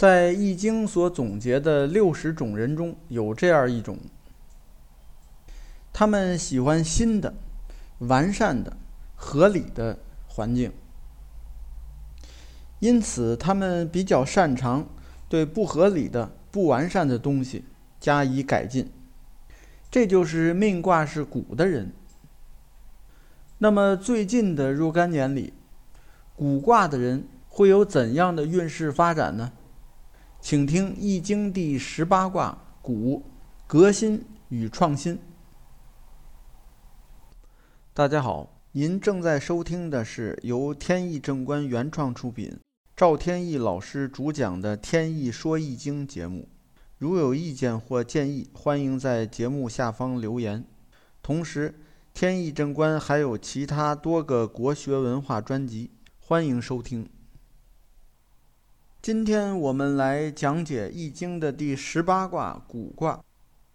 在《易经》所总结的六十种人中，有这样一种：他们喜欢新的、完善的、合理的环境，因此他们比较擅长对不合理的、不完善的东西加以改进。这就是命卦是古的人。那么最近的若干年里，古卦的人会有怎样的运势发展呢？请听《易经》第十八卦“古”，革新与创新。大家好，您正在收听的是由天意正观原创出品、赵天意老师主讲的《天意说易经》节目。如有意见或建议，欢迎在节目下方留言。同时，天意正观还有其他多个国学文化专辑，欢迎收听。今天我们来讲解《易经》的第十八卦“谷”卦。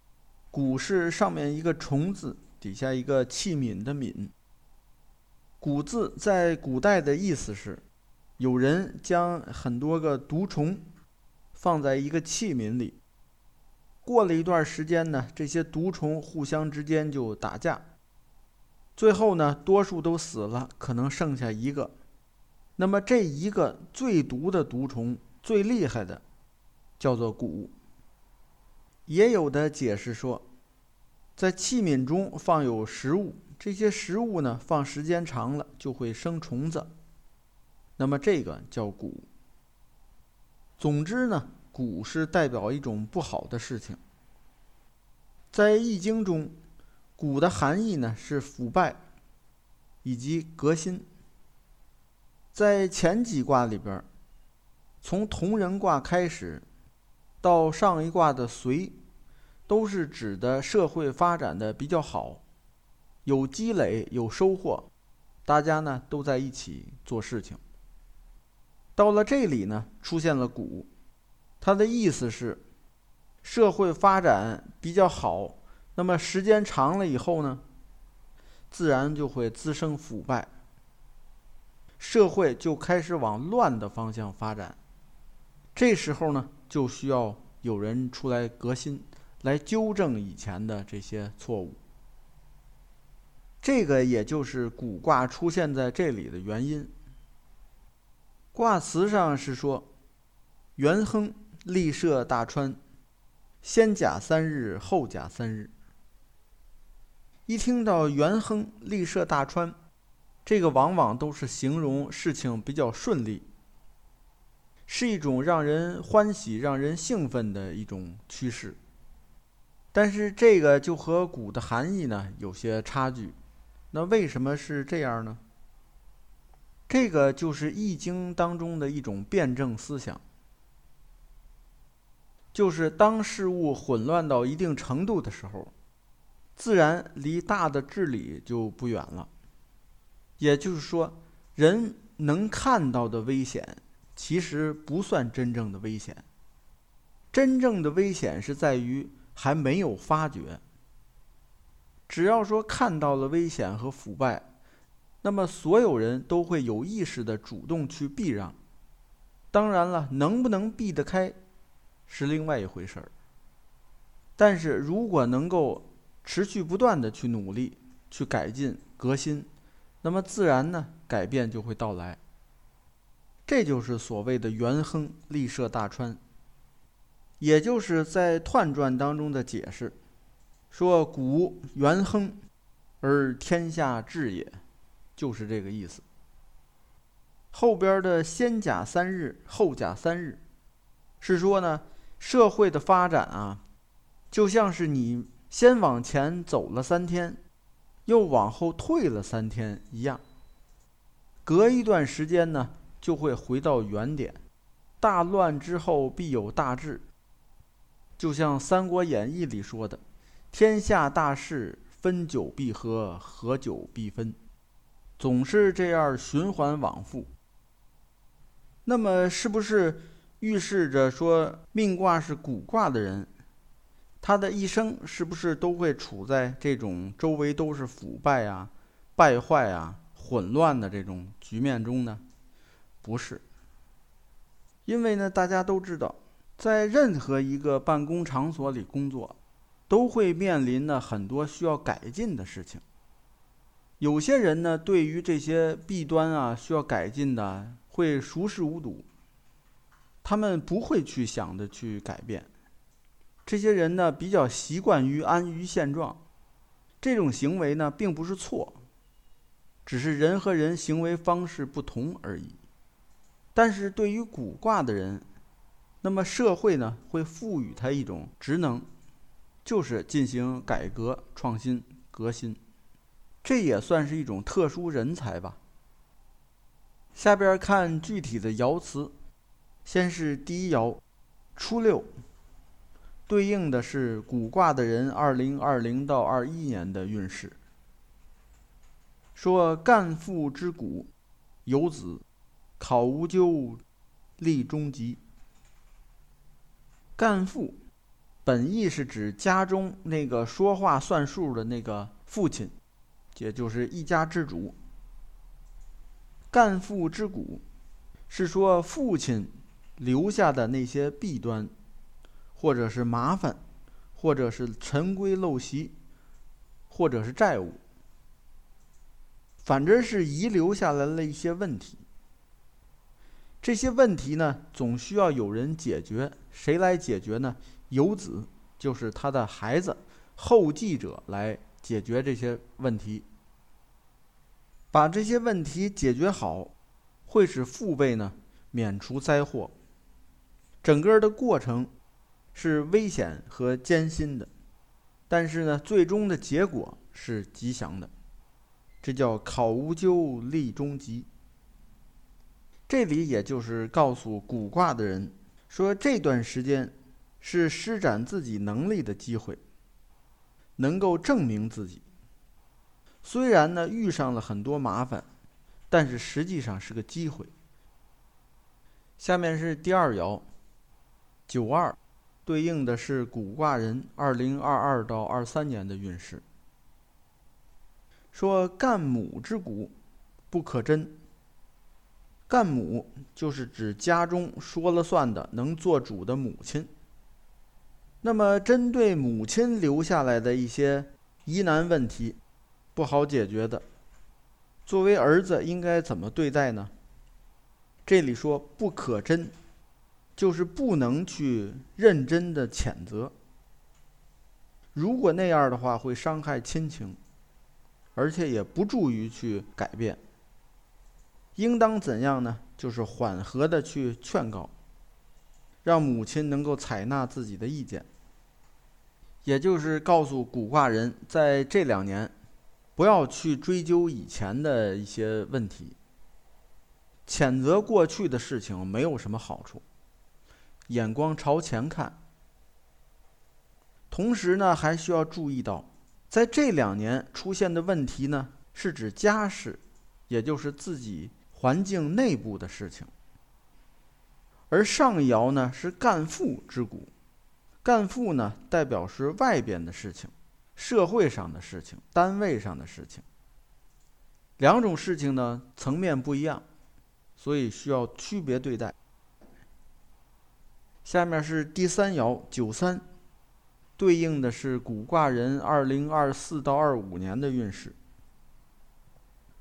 “谷”是上面一个虫字，底下一个器皿的“皿”。“谷”字在古代的意思是，有人将很多个毒虫放在一个器皿里，过了一段时间呢，这些毒虫互相之间就打架，最后呢，多数都死了，可能剩下一个。那么这一个最毒的毒虫，最厉害的，叫做蛊。也有的解释说，在器皿中放有食物，这些食物呢放时间长了就会生虫子，那么这个叫蛊。总之呢，蛊是代表一种不好的事情。在《易经》中，蛊的含义呢是腐败以及革新。在前几卦里边，从同人卦开始，到上一卦的随，都是指的社会发展的比较好，有积累有收获，大家呢都在一起做事情。到了这里呢，出现了谷，它的意思是，社会发展比较好，那么时间长了以后呢，自然就会滋生腐败。社会就开始往乱的方向发展，这时候呢，就需要有人出来革新，来纠正以前的这些错误。这个也就是古卦出现在这里的原因。卦辞上是说：“元亨，利涉大川，先甲三日，后甲三日。”一听到元亨，利涉大川。这个往往都是形容事情比较顺利，是一种让人欢喜、让人兴奋的一种趋势。但是这个就和“古”的含义呢有些差距。那为什么是这样呢？这个就是《易经》当中的一种辩证思想，就是当事物混乱到一定程度的时候，自然离大的治理就不远了。也就是说，人能看到的危险，其实不算真正的危险。真正的危险是在于还没有发觉。只要说看到了危险和腐败，那么所有人都会有意识的主动去避让。当然了，能不能避得开，是另外一回事儿。但是如果能够持续不断的去努力、去改进、革新。那么自然呢，改变就会到来。这就是所谓的“元亨利涉大川”，也就是在彖传当中的解释，说“古元亨，而天下治也”，就是这个意思。后边的“先甲三日，后甲三日”，是说呢，社会的发展啊，就像是你先往前走了三天。又往后退了三天一样，隔一段时间呢，就会回到原点。大乱之后必有大治，就像《三国演义》里说的：“天下大势，分久必合，合久必分。”总是这样循环往复。那么，是不是预示着说命卦是古卦的人？他的一生是不是都会处在这种周围都是腐败啊、败坏啊、混乱的这种局面中呢？不是。因为呢，大家都知道，在任何一个办公场所里工作，都会面临呢很多需要改进的事情。有些人呢，对于这些弊端啊需要改进的，会熟视无睹，他们不会去想着去改变。这些人呢，比较习惯于安于现状，这种行为呢，并不是错，只是人和人行为方式不同而已。但是对于古卦的人，那么社会呢，会赋予他一种职能，就是进行改革、创新、革新，这也算是一种特殊人才吧。下边看具体的爻辞，先是第一爻，初六。对应的是古卦的人，二零二零到二一年的运势。说干父之谷，有子，考无咎，立中吉。干父，本意是指家中那个说话算数的那个父亲，也就是一家之主。干父之谷，是说父亲留下的那些弊端。或者是麻烦，或者是陈规陋习，或者是债务，反正是遗留下来了一些问题。这些问题呢，总需要有人解决。谁来解决呢？有子，就是他的孩子，后继者来解决这些问题。把这些问题解决好，会使父辈呢免除灾祸。整个的过程。是危险和艰辛的，但是呢，最终的结果是吉祥的，这叫考无咎，立中吉。这里也就是告诉卜卦的人，说这段时间是施展自己能力的机会，能够证明自己。虽然呢遇上了很多麻烦，但是实际上是个机会。下面是第二爻，九二。对应的是古卦人二零二二到二三年的运势。说干母之谷，不可贞。干母就是指家中说了算的、能做主的母亲。那么，针对母亲留下来的一些疑难问题，不好解决的，作为儿子应该怎么对待呢？这里说不可真。就是不能去认真的谴责，如果那样的话会伤害亲情，而且也不助于去改变。应当怎样呢？就是缓和的去劝告，让母亲能够采纳自己的意见。也就是告诉古卦人，在这两年，不要去追究以前的一些问题，谴责过去的事情没有什么好处。眼光朝前看，同时呢，还需要注意到，在这两年出现的问题呢，是指家事，也就是自己环境内部的事情。而上爻呢是干父之谷，干父呢代表是外边的事情，社会上的事情，单位上的事情。两种事情呢层面不一样，所以需要区别对待。下面是第三爻九三，对应的是古卦人二零二四到二五年的运势。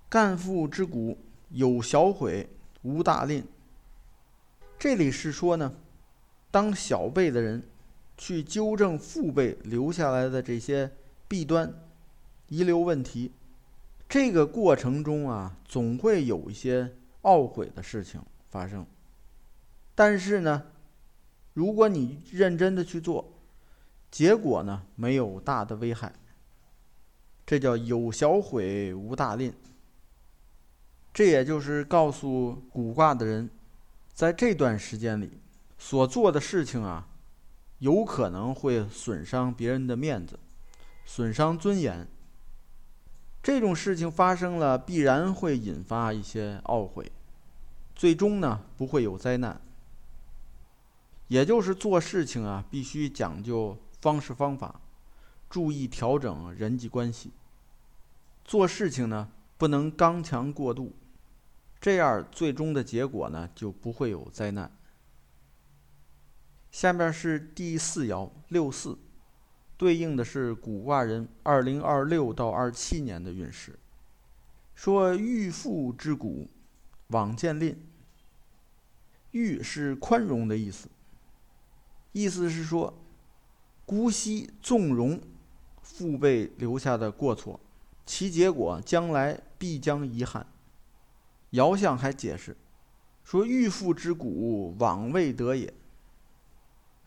干父之谷有小悔，无大吝。这里是说呢，当小辈的人去纠正父辈留下来的这些弊端、遗留问题，这个过程中啊，总会有一些懊悔的事情发生。但是呢，如果你认真的去做，结果呢没有大的危害。这叫有小悔无大吝。这也就是告诉古卦的人，在这段时间里所做的事情啊，有可能会损伤别人的面子，损伤尊严。这种事情发生了，必然会引发一些懊悔，最终呢不会有灾难。也就是做事情啊，必须讲究方式方法，注意调整人际关系。做事情呢，不能刚强过度，这样最终的结果呢，就不会有灾难。下面是第四爻六四，对应的是古卦人二零二六到二七年的运势。说欲富之谷，往见吝。欲是宽容的意思，意思是说，姑息纵容父辈留下的过错，其结果将来必将遗憾。爻象还解释说：“欲富之谷，往未得也。”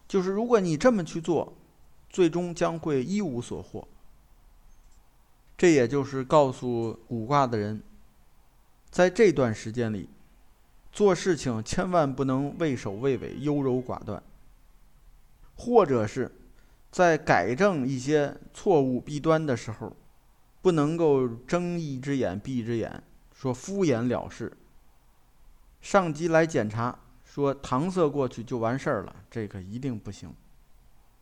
就是如果你这么去做，最终将会一无所获。这也就是告诉卜卦的人，在这段时间里，做事情千万不能畏首畏尾、优柔寡断，或者是，在改正一些错误弊端的时候，不能够睁一只眼闭一只眼，说敷衍了事。上级来检查。说搪塞过去就完事儿了，这个一定不行。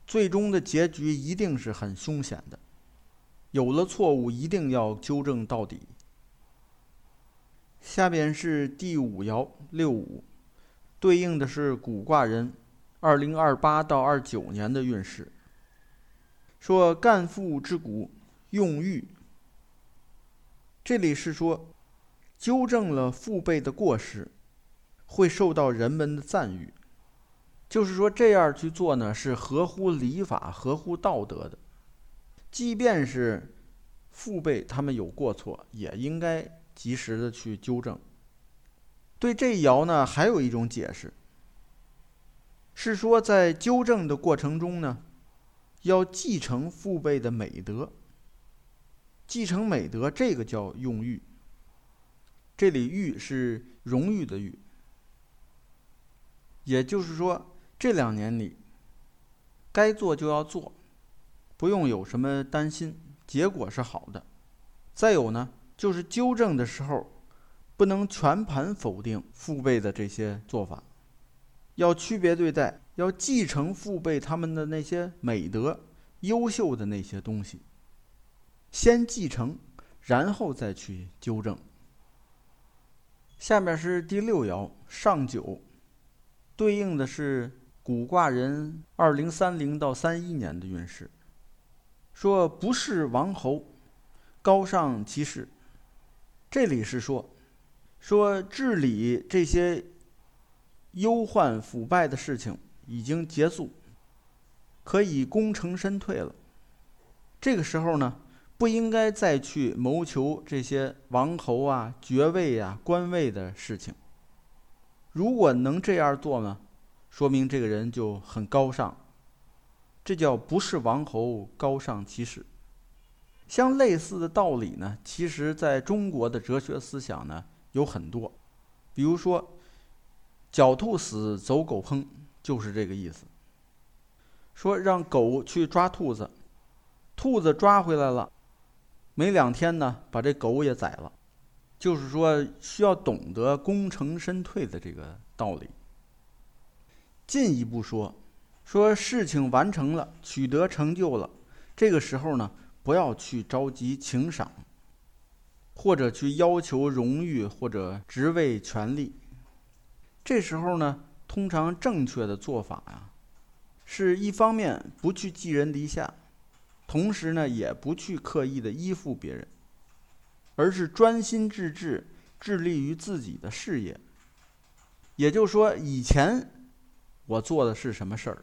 最终的结局一定是很凶险的。有了错误，一定要纠正到底。下边是第五爻六五，对应的是古卦人二零二八到二九年的运势。说干父之谷，用欲。这里是说，纠正了父辈的过失。会受到人们的赞誉，就是说这样去做呢，是合乎礼法、合乎道德的。即便是父辈他们有过错，也应该及时的去纠正。对这一爻呢，还有一种解释，是说在纠正的过程中呢，要继承父辈的美德。继承美德，这个叫用誉。这里“誉”是荣誉的“誉”。也就是说，这两年里，该做就要做，不用有什么担心，结果是好的。再有呢，就是纠正的时候，不能全盘否定父辈的这些做法，要区别对待，要继承父辈他们的那些美德、优秀的那些东西，先继承，然后再去纠正。下面是第六爻上九。对应的是古卦人二零三零到三一年的运势，说不是王侯，高尚其事。这里是说，说治理这些忧患腐败的事情已经结束，可以功成身退了。这个时候呢，不应该再去谋求这些王侯啊、爵位啊、官位的事情。如果能这样做呢，说明这个人就很高尚。这叫不是王侯，高尚其事。像类似的道理呢，其实在中国的哲学思想呢有很多。比如说“狡兔死，走狗烹”，就是这个意思。说让狗去抓兔子，兔子抓回来了，没两天呢，把这狗也宰了。就是说，需要懂得功成身退的这个道理。进一步说，说事情完成了，取得成就了，这个时候呢，不要去着急请赏，或者去要求荣誉或者职位权利。这时候呢，通常正确的做法呀，是一方面不去寄人篱下，同时呢，也不去刻意的依附别人。而是专心致志，致力于自己的事业。也就是说，以前我做的是什么事儿，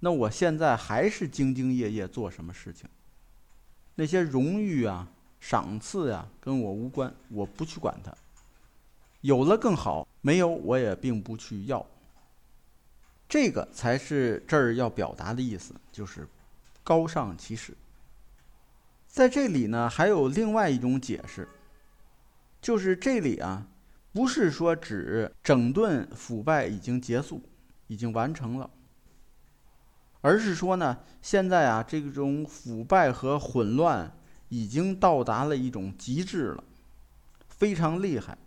那我现在还是兢兢业业做什么事情。那些荣誉啊、赏赐呀，跟我无关，我不去管它。有了更好，没有我也并不去要。这个才是这儿要表达的意思，就是高尚其实。在这里呢，还有另外一种解释，就是这里啊，不是说指整顿腐败已经结束，已经完成了，而是说呢，现在啊，这种腐败和混乱已经到达了一种极致了，非常厉害，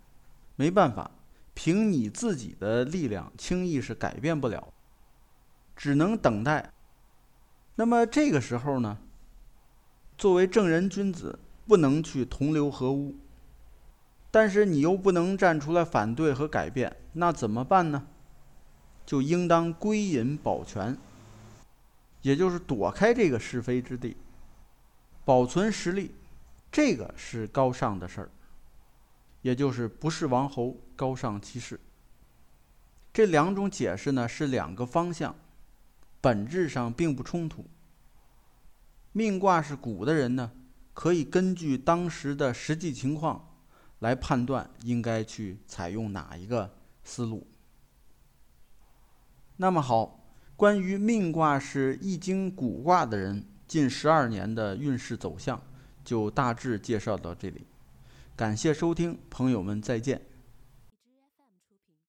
没办法，凭你自己的力量轻易是改变不了，只能等待。那么这个时候呢？作为正人君子，不能去同流合污，但是你又不能站出来反对和改变，那怎么办呢？就应当归隐保全，也就是躲开这个是非之地，保存实力，这个是高尚的事儿。也就是不是王侯，高尚其事。这两种解释呢是两个方向，本质上并不冲突。命卦是古的人呢，可以根据当时的实际情况来判断应该去采用哪一个思路。那么好，关于命卦是易经古卦的人近十二年的运势走向，就大致介绍到这里。感谢收听，朋友们再见。